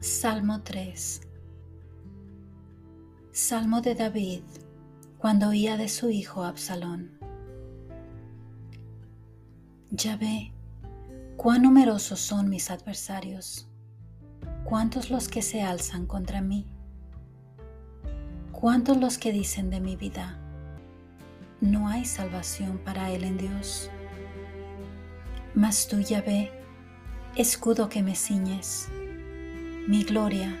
Salmo 3 Salmo de David cuando oía de su hijo Absalón. Ya ve cuán numerosos son mis adversarios, cuántos los que se alzan contra mí, cuántos los que dicen de mi vida, no hay salvación para él en Dios. Mas tú, ya ve, escudo que me ciñes, mi gloria,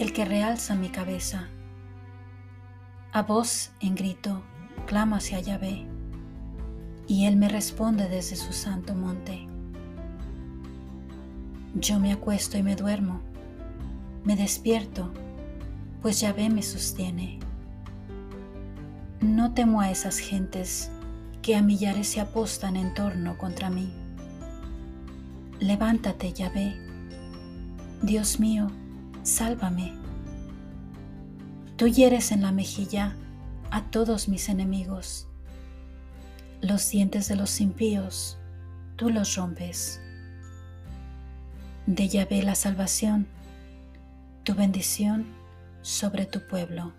el que realza mi cabeza. A voz en grito clamo hacia Yahvé, y él me responde desde su santo monte. Yo me acuesto y me duermo, me despierto, pues Yahvé me sostiene. No temo a esas gentes que a millares se apostan en torno contra mí. Levántate, Yahvé Dios mío, sálvame. Tú hieres en la mejilla a todos mis enemigos. Los dientes de los impíos, tú los rompes. De Yahvé la salvación, tu bendición sobre tu pueblo.